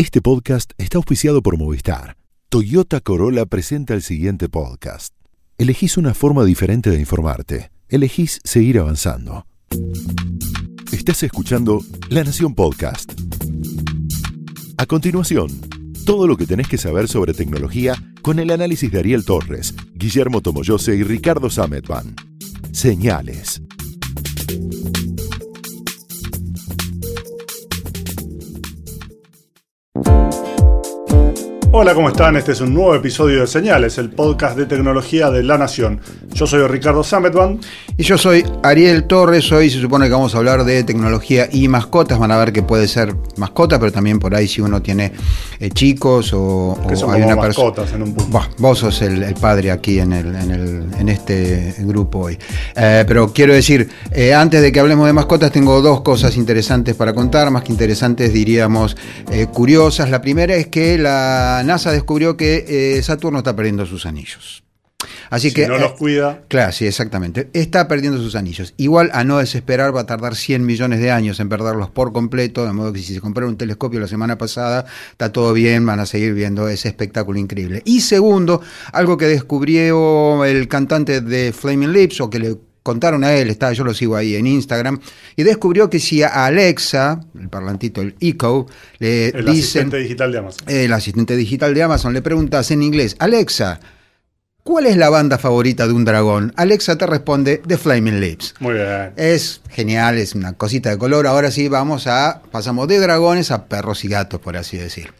Este podcast está auspiciado por Movistar. Toyota Corolla presenta el siguiente podcast. Elegís una forma diferente de informarte. Elegís seguir avanzando. Estás escuchando La Nación Podcast. A continuación, todo lo que tenés que saber sobre tecnología con el análisis de Ariel Torres, Guillermo Tomoyose y Ricardo Sametban. Señales. Hola, ¿cómo están? Este es un nuevo episodio de Señales, el podcast de tecnología de La Nación. Yo soy Ricardo Sametban. Y yo soy Ariel Torres. Hoy se supone que vamos a hablar de tecnología y mascotas. Van a ver que puede ser mascota, pero también por ahí si uno tiene eh, chicos o, Que son hay como una persona. en un punto. Bah, vos sos el, el padre aquí en, el, en, el- en este grupo hoy. Eh, pero quiero decir, eh, antes de que hablemos de mascotas, tengo dos cosas interesantes para contar, más que interesantes, diríamos curiosas. La primera es que la NASA descubrió que eh, Saturno está perdiendo sus anillos. Así Si que no eh, los cuida, Claro, sí, exactamente. Está perdiendo sus anillos. Igual a no desesperar va a tardar 100 millones de años en perderlos por completo, de modo que si se compraron un telescopio la semana pasada, está todo bien, van a seguir viendo ese espectáculo increíble. Y segundo, algo que descubrió el cantante de Flaming Lips, o que le contaron a él, está, yo lo sigo ahí en Instagram, y descubrió que si a Alexa, el parlantito, el Echo, le el dicen... asistente digital de Amazon. El asistente digital de Amazon le preguntas en inglés, Alexa, ¿cuál es la banda favorita de un dragón? Alexa te responde The Flaming Lips. Muy bien. Es genial, es una cosita de color. Ahora sí vamos a, pasamos de dragones a perros y gatos, por así decir.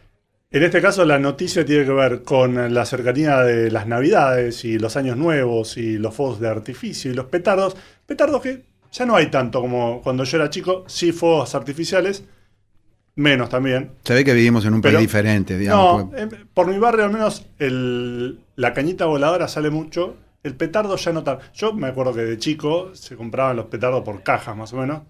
En este caso, la noticia tiene que ver con la cercanía de las Navidades y los Años Nuevos y los fuegos de artificio y los petardos. Petardos que ya no hay tanto como cuando yo era chico, sí fuegos artificiales, menos también. Se ve que vivimos en un Pero- país diferente, digamos. No, porque- em, por mi barrio al menos el- la cañita voladora sale mucho. El petardo ya no tanto. Yo me acuerdo que de chico se compraban los petardos por cajas más o menos.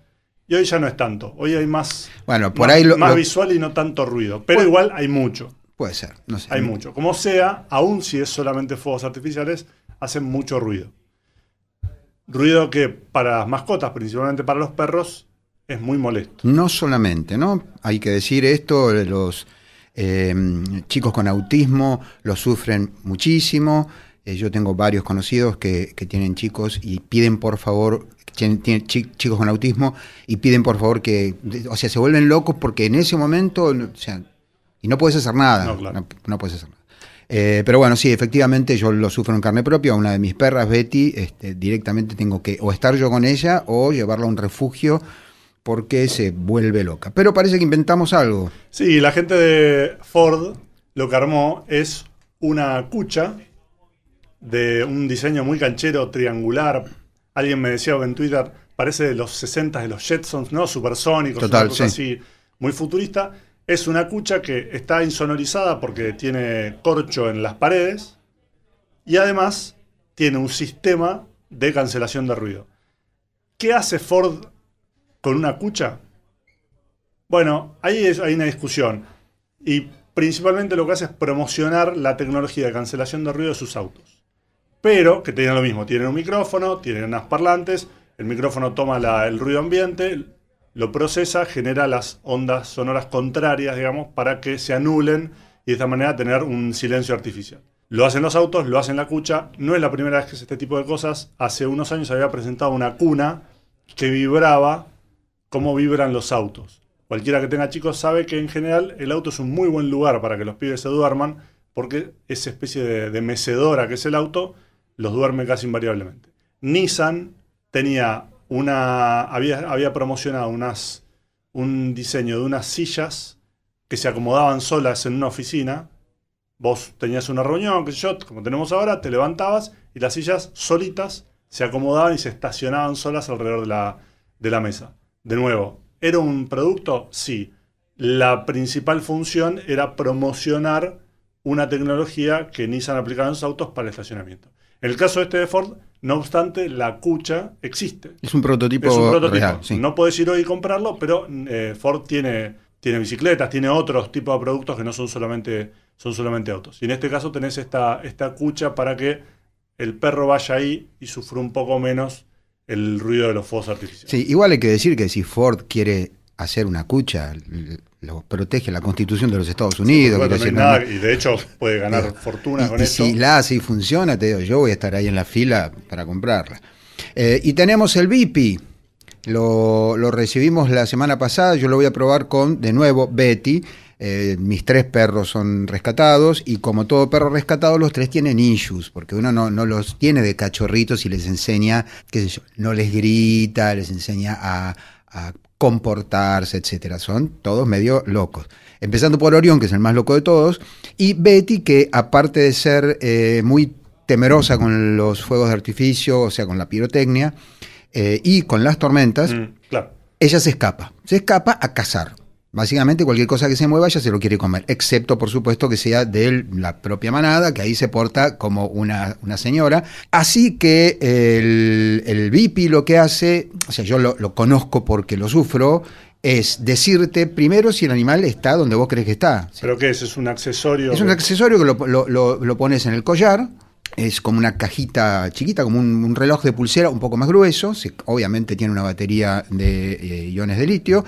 Y hoy ya no es tanto. Hoy hay más, Bueno, por más, ahí lo- más lo- visual y no tanto ruido. Pero Bueno. igual hay mucho. puede ser, no sé. Hay mucho. Como sea, aun si es solamente fuegos artificiales, hacen mucho ruido. Ruido que para las mascotas, principalmente para los perros, es muy molesto. No solamente, ¿no? Hay que decir esto, los eh, chicos con autismo lo sufren muchísimo. Eh, yo tengo varios conocidos que, que tienen chicos y piden por favor, tienen, tienen chi- chicos con autismo y piden por favor que, o sea, se vuelven locos porque en ese momento, no- o sea, y no puedes hacer nada. No, claro. no, no puedes hacer nada. Eh, pero bueno, sí, efectivamente yo lo sufro en carne propia. Una de mis perras, Betty, este, directamente tengo que o estar yo con ella o llevarla a un refugio porque se vuelve loca. Pero parece que inventamos algo. Sí, la gente de Ford lo que armó es una cucha de un diseño muy canchero, triangular. Alguien me decía en Twitter, parece de los 60 de los Jetsons, ¿no? Supersónicos, Total, una cosa sí. así muy futurista. Es una cucha que está insonorizada porque tiene corcho en las paredes y además tiene un sistema de cancelación de ruido. ¿Qué hace Ford con una cucha? Bueno, ahí es- hay una discusión. Y principalmente lo que hace es promocionar la tecnología de cancelación de ruido de sus autos. Pero que tienen lo mismo, tienen un micrófono, tienen unas parlantes, el micrófono toma el ruido ambiente, lo procesa, genera las ondas sonoras contrarias, digamos, para que se anulen y de esta manera tener un silencio artificial. Lo hacen los autos, lo hacen la cucha. No es la primera vez que hace este tipo de cosas. Hace unos años había presentado una cuna que vibraba como vibran los autos. Cualquiera que tenga chicos sabe que en general el auto es un muy buen lugar para que los pibes se duerman, porque esa especie de mecedora que es el auto los duerme casi invariablemente. Nissan tenía una. había, había promocionado unas, un diseño de unas sillas que se acomodaban solas en una oficina. Vos tenías una reunión, sé yo, como tenemos ahora, te levantabas y las sillas solitas se acomodaban y se estacionaban solas alrededor de la, de la mesa. De nuevo, ¿era un producto? Sí. La principal función era promocionar una tecnología que Nissan aplicaba en sus autos para el estacionamiento. En el caso este de Ford, no obstante, la cucha existe. Es un prototipo, Es un prototipo. real. sí. No podés ir hoy y comprarlo, pero eh, Ford tiene, tiene bicicletas, tiene otros tipos de productos que no son solamente, son solamente autos. Y en este caso tenés esta, esta cucha para que el perro vaya ahí y sufra un poco menos el ruido de los fuegos artificiales. Sí, igual hay que decir que si Ford quiere hacer una cucha, lo protege la Constitución de los Estados Unidos. y de hecho puede ganar fortuna con eso. Si la hace y funciona, te digo, yo voy a estar ahí en la fila para comprarla. Eh, y tenemos el VIP. Lo, lo, recibimos la semana pasada, yo lo voy a probar con, de nuevo, Betty. Eh, mis tres perros son rescatados y como todo perro rescatado, los tres tienen issues, porque uno no, no los tiene de cachorritos y les enseña, qué sé yo, no les grita, les enseña a, a comportarse, etcétera. Son todos medio locos. Empezando por Orión, que es el más loco de todos, y Betty, que aparte de ser eh, muy temerosa con los fuegos de artificio, o sea, con la pirotecnia, eh, y con las tormentas, mm, ella se escapa. Se escapa a cazar. Básicamente cualquier cosa que se mueva ya se lo quiere comer, excepto por supuesto que sea de la propia manada, que ahí se porta como una, señora. Así que el, el VIP lo que hace, o sea, yo lo, conozco porque lo sufro, es decirte primero si el animal está donde vos crees que está. ¿Pero qué es? ¿Es un accesorio? Es un accesorio que lo, lo pones en el collar es como una cajita chiquita, como un, reloj de pulsera un poco más grueso. obviamente tiene una batería de eh, iones de litio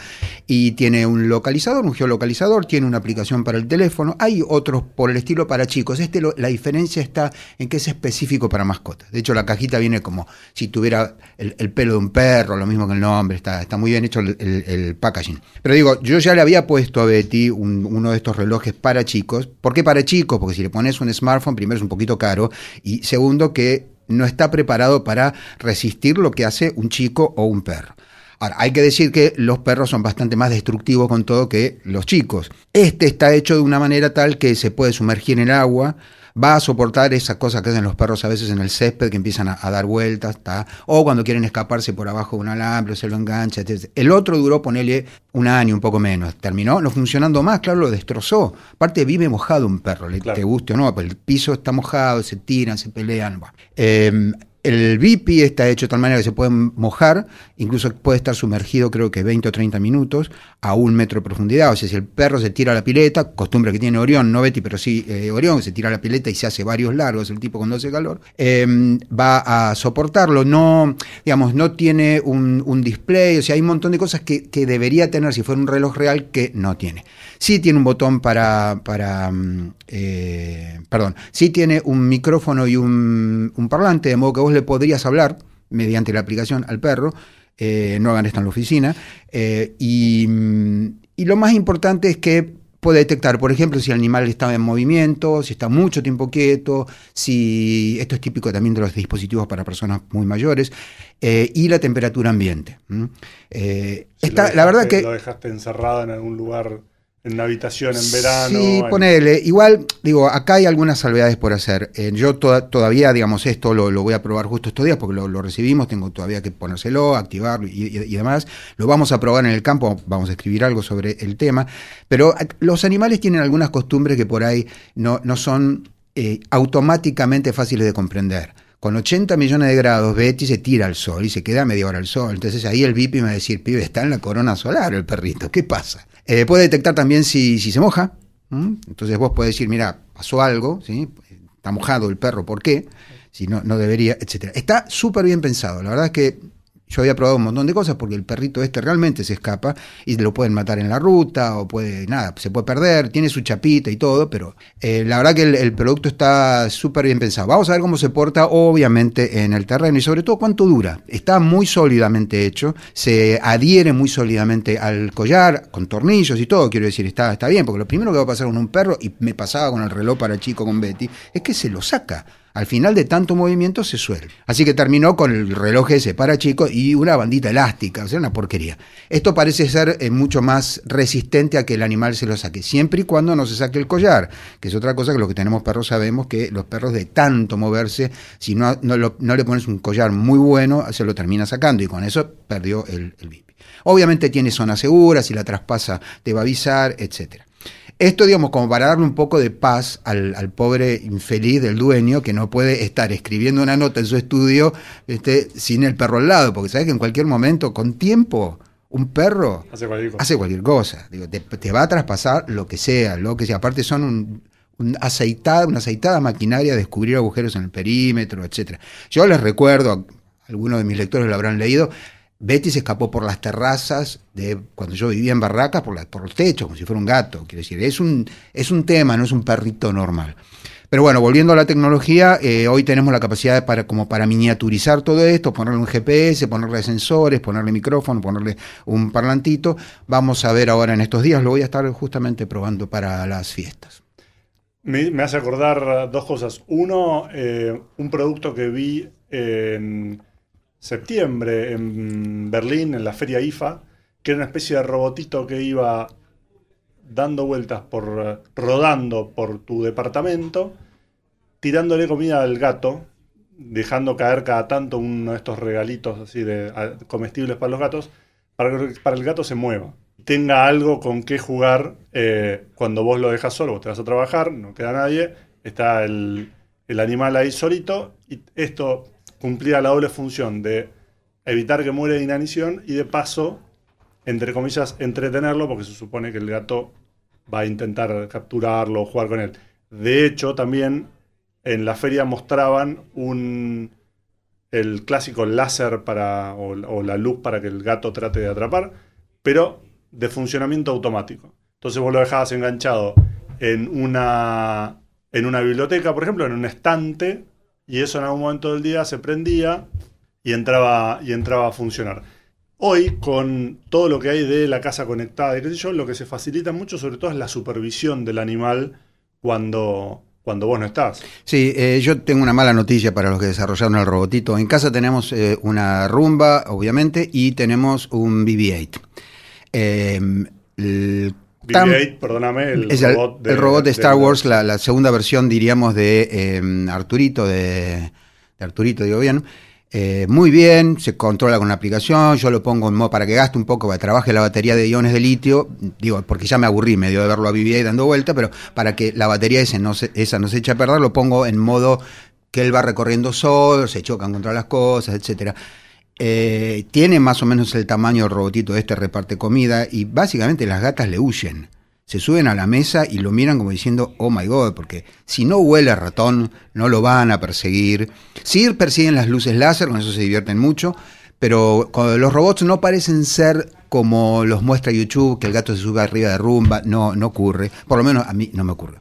y tiene un localizador, un geolocalizador, tiene una aplicación para el teléfono. Hay otros por el estilo para chicos. Este la diferencia está en que es específico para mascotas. De hecho, la cajita viene como si tuviera el, pelo de un perro, lo mismo que el nombre. Está, está muy bien hecho el, packaging. Pero digo, yo ya le había puesto a Betty uno de estos relojes para chicos. ¿Por qué para chicos? Porque si le pones un smartphone, primero es un poquito caro y segundo, que no está preparado para resistir lo que hace un chico o un perro. Ahora, hay que decir que los perros son bastante más destructivos con todo que los chicos. Este está hecho de una manera tal que se puede sumergir en el agua, va a soportar esa cosa que hacen los perros a veces en el césped, que empiezan a, dar vueltas, o cuando quieren escaparse por abajo de un alambre, se lo engancha. Etc. El otro duró, ponerle un año, un poco menos. Terminó no funcionando más, claro, lo destrozó. Aparte, vive mojado un perro, le, te guste o no, el piso está mojado, se tiran, se pelean. Eh, el VIP está hecho de tal manera que se puede mojar, incluso puede estar sumergido creo que 20 o 30 minutos a un metro de profundidad. O sea, si el perro se tira a la pileta, costumbre que tiene Orión, no Betty, pero sí eh, Orión, se tira a la pileta y se hace varios largos, el tipo cuando hace calor, em, va a soportarlo. No, digamos, no tiene un, display, o sea, hay un montón de cosas que, debería tener si fuera un reloj real que no tiene. Sí tiene un botón para, para mm, eh, perdón, sí tiene un micrófono y un, un parlante, de modo que vos le podrías hablar mediante la aplicación al perro. Eh, no hagan esto en la oficina. Eh, mm, y, lo más importante es que puede detectar, por ejemplo, si el animal está en movimiento, si está mucho tiempo quieto, si esto es típico también de los dispositivos para personas muy mayores, eh, y la temperatura ambiente. está, la verdad que... Lo dejaste encerrado en algún lugar en una habitación en verano. Sí, ponele. Igual, digo, acá hay algunas salvedades por hacer. Eh, yo todavía, digamos, esto lo, voy a probar justo estos días porque lo, recibimos, tengo todavía que ponérselo, activarlo y, demás. Lo vamos a probar en el campo, vamos a escribir algo sobre el tema. Pero los animales tienen algunas costumbres que por ahí no, no son eh, automáticamente fáciles de comprender con 80 millones de grados, Betty se tira al sol y se queda media hora al sol. Entonces ahí el VIP me va a decir, pibe, está en la corona solar el perrito, ¿qué pasa? Eh, puede detectar también si, si se moja. Entonces vos podés decir, mira, pasó algo, ¿sí? está mojado el perro, ¿por qué? Si no, no debería, etc. Está súper bien pensado. La verdad es que yo había probado un montón de cosas porque el perrito este realmente se escapa y lo pueden matar en la ruta o puede, nada, se puede perder, tiene su chapita y todo, pero eh, la verdad que el, producto está súper bien pensado. Vamos a ver cómo se porta, obviamente, en el terreno y sobre todo cuánto dura. Está muy sólidamente hecho, se adhiere muy sólidamente al collar, con tornillos y todo, quiero decir, está, está bien, porque lo primero que va a pasar con un perro, y me pasaba con el reloj para chico con Betty, es que se lo saca al final de tanto movimiento se suele. Así que terminó con el reloj ese para chicos y una bandita elástica, o sea, una porquería. Esto parece ser eh, mucho más resistente a que el animal se lo saque, siempre y cuando no se saque el collar, que es otra cosa que los que tenemos perros sabemos que los perros de tanto moverse, si no, no, le pones un collar muy bueno, se lo termina sacando y con eso perdió el, el Obviamente tiene zona segura, si la traspasa te va a avisar, etcétera. Esto, digamos, como para darle un poco de paz al, pobre infeliz del dueño que no puede estar escribiendo una nota en su estudio este, sin el perro al lado, porque sabes que en cualquier momento, con tiempo, un perro hace cualquier cosa. te, va a traspasar lo que sea, lo que sea. Aparte son un, aceitada, una aceitada maquinaria de descubrir agujeros en el perímetro, etcétera. Yo les recuerdo, algunos de mis lectores lo habrán leído, Betty se escapó por las terrazas de cuando yo vivía en barracas, por, los techos, como si fuera un gato. Quiero decir, es un, es un tema, no es un perrito normal. Pero bueno, volviendo a la tecnología, eh, hoy tenemos la capacidad para, como para miniaturizar todo esto, ponerle un GPS, ponerle sensores, ponerle micrófono, ponerle un parlantito. Vamos a ver ahora en estos días, lo voy a estar justamente probando para las fiestas. Me, hace acordar dos cosas. Uno, eh, un producto que vi en septiembre en Berlín, en la feria IFA, que era una especie de robotito que iba dando vueltas por rodando por tu departamento, tirándole comida al gato, dejando caer cada tanto uno de estos regalitos así de comestibles para los gatos, para que para el gato se mueva. Tenga algo con qué jugar eh, cuando vos lo dejas solo, vos te vas a trabajar, no queda nadie, está el, el animal ahí solito, y esto cumplía la doble función de evitar que muera de inanición y de paso, entre comillas, entretenerlo, porque se supone que el gato va a intentar capturarlo o jugar con él. De hecho, también en la feria mostraban un el clásico láser para, o, la luz para que el gato trate de atrapar, pero de funcionamiento automático. Entonces vos lo dejabas enganchado en una, en una biblioteca, por ejemplo, en un estante, y eso en algún momento del día se prendía y entraba, y entraba a funcionar. Hoy, con todo lo que hay de la casa conectada yo, lo que se facilita mucho sobre todo es la supervisión del animal cuando, cuando vos no estás. Sí, eh, yo tengo una mala noticia para los que desarrollaron el robotito. En casa tenemos eh, una rumba, obviamente, y tenemos un BB-8. Em, el BB-8, perdóname, el, robot de, el robot de Star Wars, la, segunda versión, diríamos, de em, Arturito, de, de Arturito, digo bien. Eh, muy bien, se controla con la aplicación, yo lo pongo en modo para que gaste un poco, para que trabaje la batería de iones de litio, digo, porque ya me aburrí medio de verlo a vivir dando vuelta, pero para que la batería esa no se, esa no se eche a perder, lo pongo en modo que él va recorriendo solo, se chocan contra las cosas, etcétera. Eh, tiene más o menos el tamaño del robotito este, reparte comida, y básicamente las gatas le huyen se suben a la mesa y lo miran como diciendo, oh my god, porque si no huele a ratón, no lo van a perseguir. Sí persiguen las luces láser, con eso se divierten mucho, pero los robots no parecen ser como los muestra YouTube, que el gato se sube arriba de rumba, no, no ocurre, por lo menos a mí no me ocurre.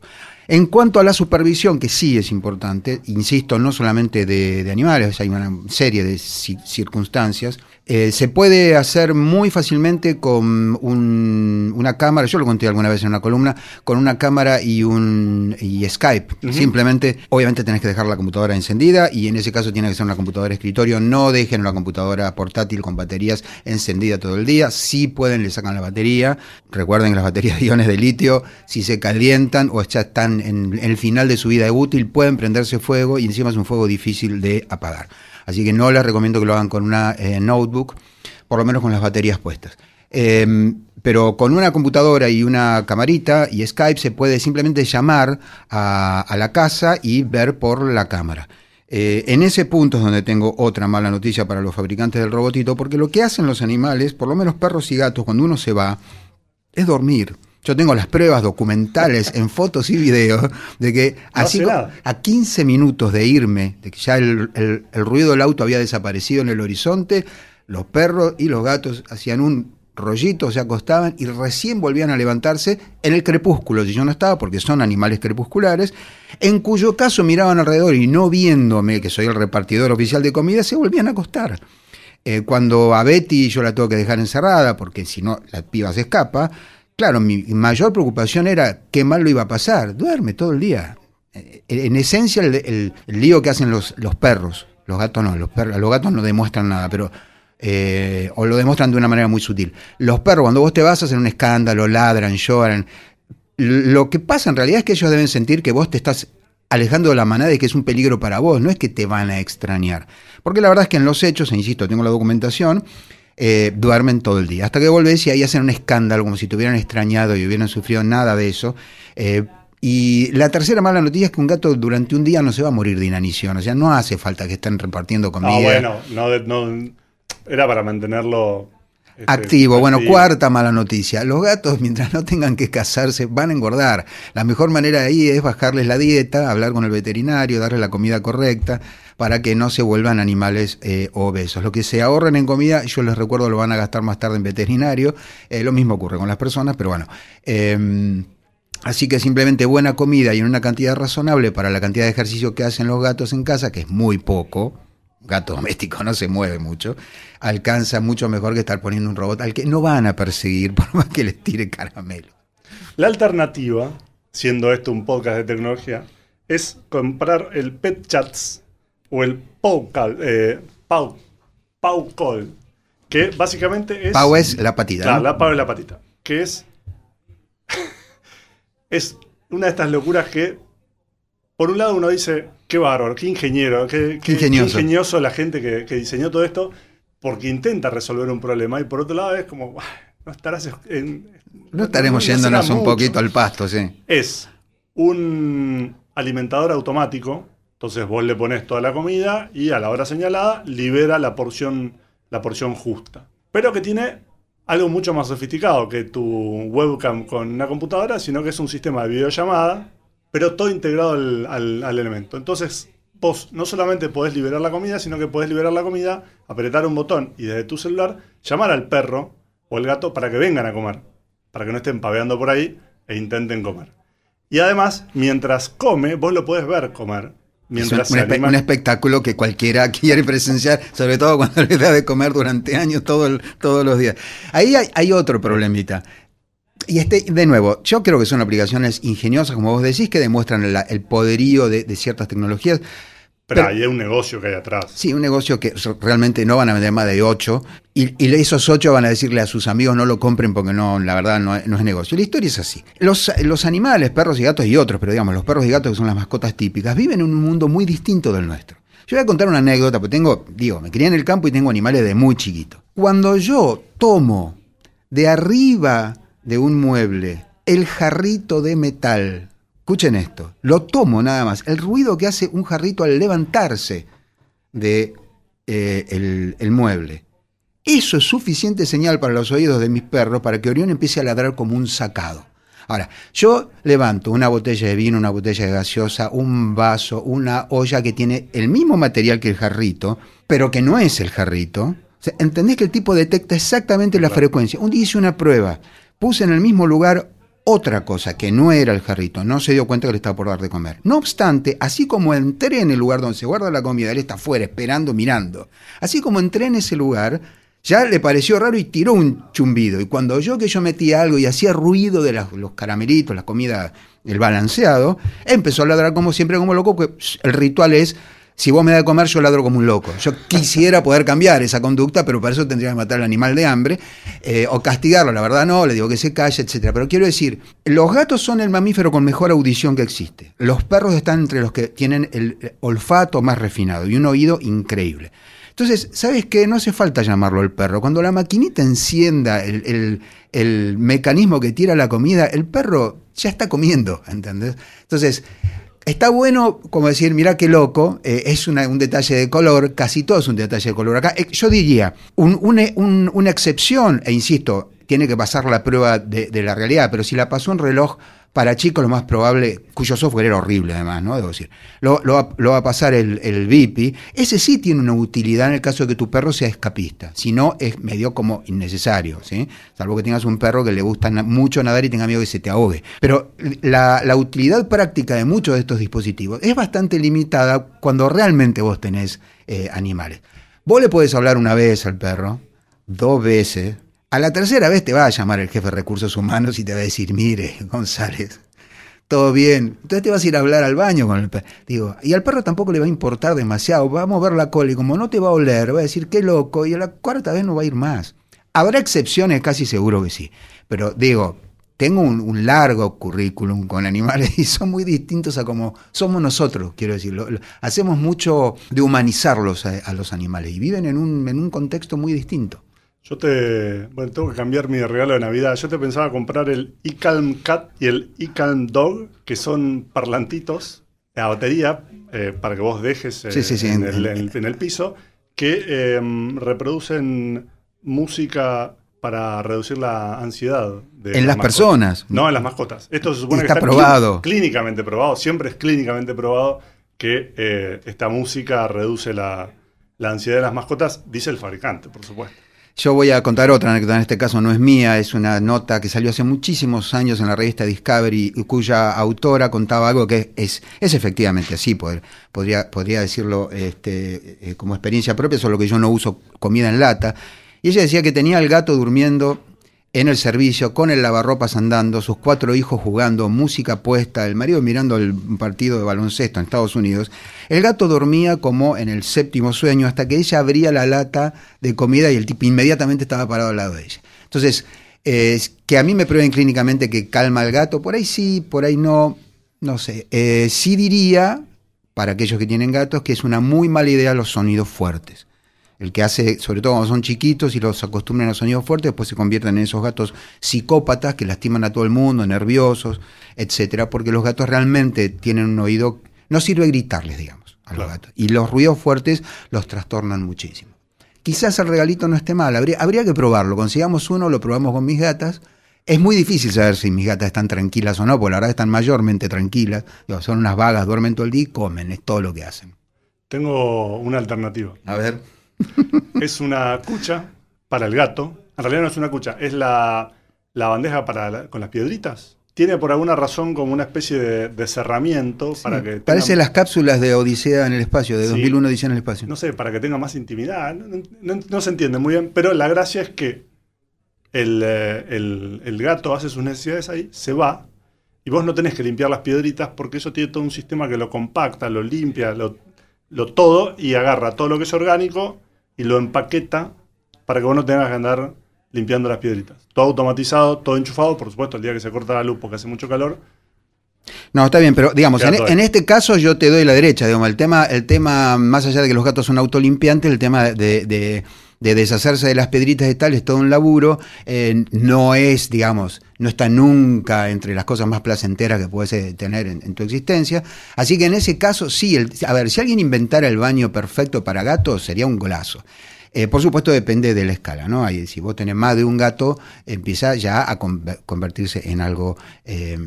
En cuanto a la supervisión, que sí es importante, insisto, no solamente de, animales, hay una serie de circunstancias, eh, se puede hacer muy fácilmente con una cámara, yo lo conté alguna vez en una columna, con una cámara y un y Skype. Simplemente, obviamente tenés que dejar la computadora encendida y en ese caso tiene que ser una computadora escritorio. No dejen una computadora portátil con baterías encendida todo el día. Si pueden, le sacan la batería. Recuerden que las baterías de iones de litio, si se calientan o ya están en el final de su vida útil, pueden prenderse fuego y encima es un fuego difícil de apagar. Así que no les recomiendo que lo hagan con una eh, notebook, por lo menos con las baterías puestas. Em, pero con una computadora y una camarita y Skype se puede simplemente llamar a, la casa y ver por la cámara. Eh, en ese punto es donde tengo otra mala noticia para los fabricantes del robotito, porque lo que hacen los animales, por lo menos perros y gatos, cuando uno se va, es dormir. Yo tengo las pruebas documentales en fotos y videos de que así a 15 minutos de irme, de que ya el, ruido del auto había desaparecido en el horizonte, los perros y los gatos hacían un rollito, se acostaban y recién volvían a levantarse en el crepúsculo, si yo no estaba, porque son animales crepusculares, en cuyo caso miraban alrededor y no viéndome, que soy el repartidor oficial de comida, se volvían a acostar. Eh, cuando a Betty yo la tengo que dejar encerrada, porque si no la piba se escapa, Claro, mi mayor preocupación era qué mal lo iba a pasar. Duerme todo el día. Eh, en esencia, el, lío que hacen los, los, perros, los gatos no, los, perros, los gatos no demuestran nada, pero eh, o lo demuestran de una manera muy sutil. Los perros, cuando vos te vas, hacen un escándalo, ladran, lloran. Lo que pasa en realidad es que ellos deben sentir que vos te estás alejando de la manada y que es un peligro para vos, no es que te van a extrañar. Porque la verdad es que en los hechos, e insisto, tengo la documentación, eh, duermen todo el día. Hasta que volvés y ahí hacen un escándalo, como si te hubieran extrañado y hubieran sufrido nada de eso. Eh, y la tercera mala noticia es que un gato durante un día no se va a morir de inanición. O sea, no hace falta que estén repartiendo comida. No, bueno, no, era para mantenerlo este, Activo. Bueno, activo. cuarta mala noticia. Los gatos, mientras no tengan que casarse, van a engordar. La mejor manera de ahí es bajarles la dieta, hablar con el veterinario, darles la comida correcta para que no se vuelvan animales eh, obesos. Lo que se ahorren en comida, yo les recuerdo, lo van a gastar más tarde en veterinario. Eh, lo mismo ocurre con las personas, pero bueno. eh, Así que simplemente buena comida y en una cantidad razonable para la cantidad de ejercicio que hacen los gatos en casa, que es muy poco, gato doméstico no se mueve mucho, alcanza mucho mejor que estar poniendo un robot al que no van a perseguir por más que les tire caramelo. La alternativa, siendo esto un podcast de tecnología, es comprar el Pet Chats o el Paucal, eh, Pau, Paucol, que básicamente es... Pau es la patita. Claro, ¿no? la pava y la patita. Que es. es una de estas locuras que. Por un lado uno dice, qué bárbaro, qué ingeniero, qué, qué- ingenioso. qué ingenioso la gente que, que diseñó todo esto, porque intenta resolver un problema. Y por otro lado es como, "Ah, no estarás. en- No estaremos yéndonos un mucho". poquito al pasto, sí. Es un alimentador automático. Entonces vos le pones toda la comida y a la hora señalada libera la porción, la porción justa. Pero que tiene algo mucho más sofisticado que tu webcam con una computadora, sino que es un sistema de videollamada, pero todo integrado al, al- elemento. Entonces vos no solamente podés liberar la comida, sino que podés liberar la comida, apretar un botón y desde tu celular llamar al perro o el gato para que vengan a comer, para que no estén paveando por ahí e intenten comer. Y además, mientras come, vos lo podés ver comer. Es un, espe- espectáculo que cualquiera quiere presenciar, sobre todo cuando le da de comer durante años todo el- todos los días. Ahí hay, hay otro problemita. Y este, de nuevo, yo creo que son aplicaciones ingeniosas, como vos decís, que demuestran la- el poderío de, de ciertas tecnologías. Pero pero- hay un negocio que hay atrás. Sí, un negocio que realmente no van a vender más de ocho y, y esos ocho van a decirle a sus amigos no lo compren porque no, la verdad no, es- no es negocio. La historia es así. Los, los animales, perros y gatos y otros, pero digamos, los perros y gatos que son las mascotas típicas, viven en un mundo muy distinto del nuestro. Yo voy a contar una anécdota, porque tengo, digo, me crié en el campo y tengo animales de muy chiquito. Cuando yo tomo de arriba de un mueble el jarrito de metal, escuchen esto, lo tomo nada más, el ruido que hace un jarrito al levantarse de eh, el, el mueble. Eso es suficiente señal para los oídos de mis perros para que Orión empiece a ladrar como un sacado. Ahora, yo levanto una botella de vino, una botella de gaseosa, un vaso, una olla que tiene el mismo material que el jarrito, pero que no es el jarrito. O sea, ¿Entendés que el tipo detecta exactamente la Claro. frecuencia? Un día hice una prueba, puse en el mismo lugar otra cosa que no era el jarrito, no se dio cuenta que le estaba por dar de comer. No obstante, así como entré en el lugar donde se guarda la comida, él está afuera esperando, mirando. Así como entré en ese lugar, ya le pareció raro y tiró un chumbido. Y cuando yo que yo metía algo y hacía ruido de los caramelitos, la comida, el balanceado, empezó a ladrar como siempre, como loco, pss, el ritual es, si vos me das de comer, yo ladro como un loco. Yo quisiera poder cambiar esa conducta, pero para eso tendría que matar al animal de hambre eh, o castigarlo. La verdad no, le digo que se calle, etcétera. Pero quiero decir, los gatos son el mamífero con mejor audición que existe. Los perros están entre los que tienen el olfato más refinado y un oído increíble. Entonces, ¿sabes qué? No hace falta llamarlo el perro. Cuando la maquinita encienda el, el- el mecanismo que tira la comida, el perro ya está comiendo, ¿entendés? Entonces, está bueno como decir, mira qué loco, eh, es un detalle de color, casi todo es un detalle de color acá. Eh, yo diría, un- un- una excepción, e insisto, tiene que pasar la prueba de, de la realidad, pero si la pasó un reloj para chicos, lo más probable, cuyo software era horrible además, ¿no? Debo decir, lo, lo va, va a pasar el, el VIP, ese sí tiene una utilidad en el caso de que tu perro sea escapista, si no es medio como innecesario, ¿sí? Salvo que tengas un perro que le gusta mucho nadar y tenga miedo que se te ahogue. Pero la, la utilidad práctica de muchos de estos dispositivos es bastante limitada cuando realmente vos tenés eh, animales. Vos le podés hablar una vez al perro, dos veces, a la tercera vez te va a llamar el jefe de recursos humanos y te va a decir, mire, González, todo bien. Entonces te vas a ir a hablar al baño con el perro. Digo, y al perro tampoco le va a importar demasiado. Va a mover la cola y como no te va a oler, va a decir, qué loco, y a la cuarta vez no va a ir más. Habrá excepciones, casi seguro que sí. Pero digo, tengo un, largo currículum con animales y son muy distintos a como somos nosotros, quiero decirlo. Hacemos mucho de humanizarlos a, a los animales y viven en un, en un contexto muy distinto. Yo te. Bueno, tengo que cambiar mi regalo de Navidad. Yo te pensaba comprar el iCalm Cat y el iCalm Dog, que son parlantitos a batería eh, para que vos dejes eh, Sí, sí, sí, en, el, en- en el piso, que eh, reproducen música para reducir la ansiedad. De en las, personas. No, en las mascotas. Esto se supone está que está probado. clínicamente probado, siempre es clínicamente probado que eh, esta música reduce la, la ansiedad de las mascotas, dice el fabricante, por supuesto. Yo voy a contar otra anécdota, en este caso no es mía, es una nota que salió hace muchísimos años en la revista Discovery, cuya autora contaba algo que es, es efectivamente así, podría, podría decirlo este, eh, como experiencia propia, solo que yo no uso comida en lata. Y ella decía que tenía al gato durmiendo en el servicio, con el lavarropas andando, sus cuatro hijos jugando, música puesta, el marido mirando el partido de baloncesto en Estados Unidos. El gato dormía como en el séptimo sueño hasta que ella abría la lata de comida y el tipo inmediatamente estaba parado al lado de ella. Entonces, que a mí me prueben clínicamente que calma al gato, por ahí sí, por ahí no, no sé. Eh, sí diría, para aquellos que tienen gatos, que es una muy mala idea los sonidos fuertes el que hace, sobre todo cuando son chiquitos y los acostumbran a sonidos fuertes, después se convierten en esos gatos psicópatas que lastiman a todo el mundo, nerviosos, etcétera, porque los gatos realmente tienen un oído, no sirve gritarles, digamos, a los gatos. Y los ruidos fuertes los trastornan muchísimo. Quizás el regalito no esté mal, habría, habría que probarlo. Consigamos uno, lo probamos con mis gatas. Es muy difícil saber si mis gatas están tranquilas o no, porque la verdad están mayormente tranquilas. son unas vagas, duermen todo el día y comen, es todo lo que hacen. Tengo una alternativa. A ver es una cucha para el gato. En realidad no es una cucha, es la, bandeja para con las piedritas. Tiene por alguna razón como una especie de, cerramiento para que... Parece las cápsulas de Odisea en el espacio, de 2001 Odisea en el espacio. No sé, para que tenga más intimidad. No, se entiende muy bien, pero la gracia es que eh, el, el, gato hace sus necesidades ahí, se va, y vos no tenés que limpiar las piedritas porque eso tiene todo un sistema que lo compacta, lo limpia, lo, lo todo y agarra todo lo que es orgánico y lo empaqueta para que vos no tengas que andar limpiando las piedritas. Todo automatizado, todo enchufado, por supuesto, el día que se corta la luz porque hace mucho calor. No, está bien, pero digamos, en, este caso yo te doy la derecha, digamos, el tema, el tema, más allá de que los gatos son autolimpiantes, el tema de, deshacerse de las piedritas y tal es todo un laburo, eh, no es, digamos, no está nunca entre las cosas más placenteras que puedes eh, tener en, tu existencia. Así que en ese caso, sí, a ver, si alguien inventara el baño perfecto para gatos, sería un golazo. Eh, por supuesto depende de la escala, ¿no? si vos tenés más de un gato, empieza ya a convertirse en algo eh,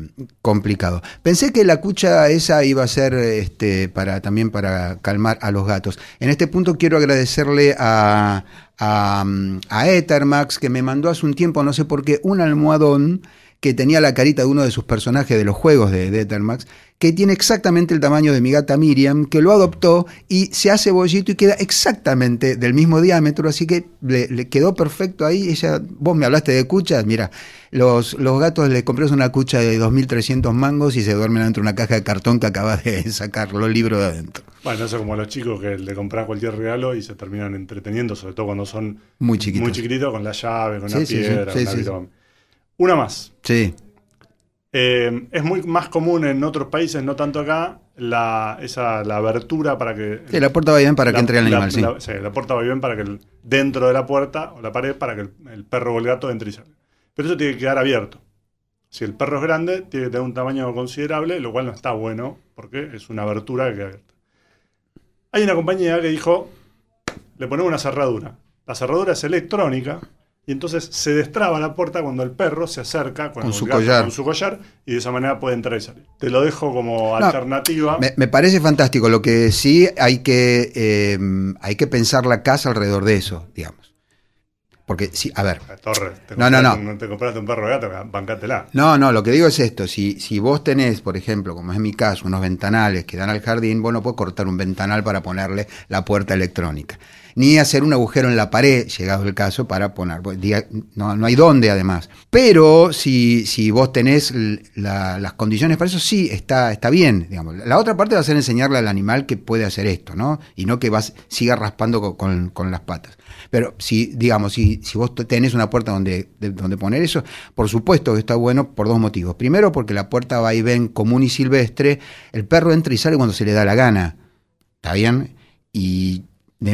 complicado. Pensé que la cucha esa iba a ser este, para, también para calmar a los gatos. En este punto quiero agradecerle a, a, a Ethermax que me mandó hace un tiempo, no sé por qué, un almohadón que tenía la carita de uno de sus personajes de los juegos de, Ethermax, que tiene exactamente el tamaño de mi gata Miriam, que lo adoptó y se hace bollito y queda exactamente del mismo diámetro, así que le, quedó perfecto ahí. Ella, vos me hablaste de cuchas, mira, los, los gatos le compré una cucha de 2.300 mangos y se duermen dentro de una caja de cartón que acabas de sacar los libros de adentro. Bueno, eso como los chicos que le compran cualquier regalo y se terminan entreteniendo, sobre todo cuando son muy chiquitos, muy chiquititos con la llave, con la piedra, con la una más. Sí. Eh, es muy más común en otros países, no tanto acá, la, esa, la abertura para que. Sí, la puerta va bien para que entre el animal, sí. La, puerta va bien para que dentro de la puerta o la pared para que el, perro o el gato entre y salga. Pero eso tiene que quedar abierto. Si el perro es grande, tiene que tener un tamaño considerable, lo cual no está bueno, porque es una abertura que queda abierta. Hay una compañía que dijo: le ponemos una cerradura. La cerradura es electrónica y entonces se destraba la puerta cuando el perro se acerca con, su, collar. con su collar y de esa manera puede entrar y salir. Te lo dejo como alternativa. Me, parece fantástico. Lo que sí hay que, eh, hay que pensar la casa alrededor de eso, digamos. Porque, sí, a ver. Torre, no, no, no. No te compraste un perro gato, bancátela. No, no, lo que digo es esto. Si, si vos tenés, por ejemplo, como es mi caso, unos ventanales que dan al jardín, vos no puedes cortar un ventanal para ponerle la puerta electrónica ni hacer un agujero en la pared, llegado el caso, para poner. Pues, no, hay dónde, además. Pero si, vos tenés las condiciones para eso, sí, está, está bien. Digamos. La otra parte va a ser enseñarle al animal que puede hacer esto, ¿no? Y no que vas, siga raspando con, las patas. Pero si, digamos, si, si vos tenés una puerta donde, donde poner eso, por supuesto que está bueno por dos motivos. Primero, porque la puerta va y ven común y silvestre, el perro entra y sale cuando se le da la gana. ¿Está bien? Y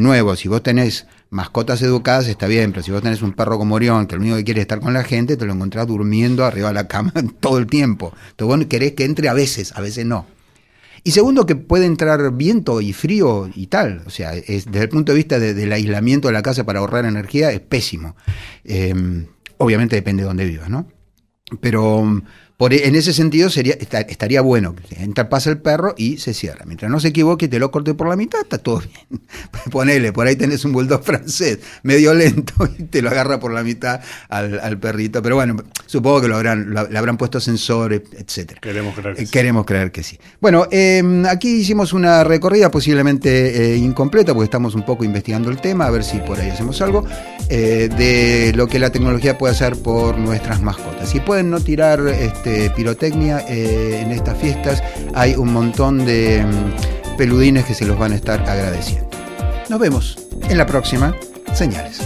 nuevo, si vos tenés mascotas educadas está bien, pero si vos tenés un perro como Orión, que lo único que quiere es estar con la gente, te lo encontrás durmiendo arriba de la cama todo el tiempo. Entonces vos querés que entre a veces, a veces no. Y segundo, que puede entrar viento y frío y tal. O sea, es, desde el punto de vista del aislamiento de la casa para ahorrar energía, es pésimo. Eh, obviamente depende de dónde vivas, ¿no? Pero e, en ese sentido sería, estaría bueno. Entra, pasa el perro y se cierra. Mientras no se equivoque y te lo corte por la mitad, está todo bien. Ponele, por ahí tenés un bulldog francés, medio lento, y te lo agarra por la mitad al, perrito. Pero bueno, supongo que lo habrán, le habrán puesto sensores, etc. Queremos creer que sí. Queremos creer que sí. Bueno, em, aquí hicimos una recorrida posiblemente eh, incompleta, porque estamos un poco investigando el tema, a ver si por ahí hacemos algo, eh, de lo que la tecnología puede hacer por nuestras mascotas. Si pueden no tirar este, pirotecnia eh, en estas fiestas. Hay un montón de mm, peludines que se los van a estar agradeciendo. Nos vemos en la próxima Señales.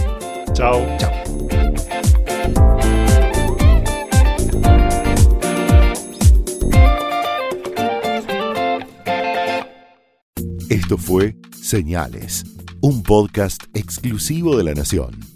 Chao. Chao. Esto fue Señales, un podcast exclusivo de la Nación.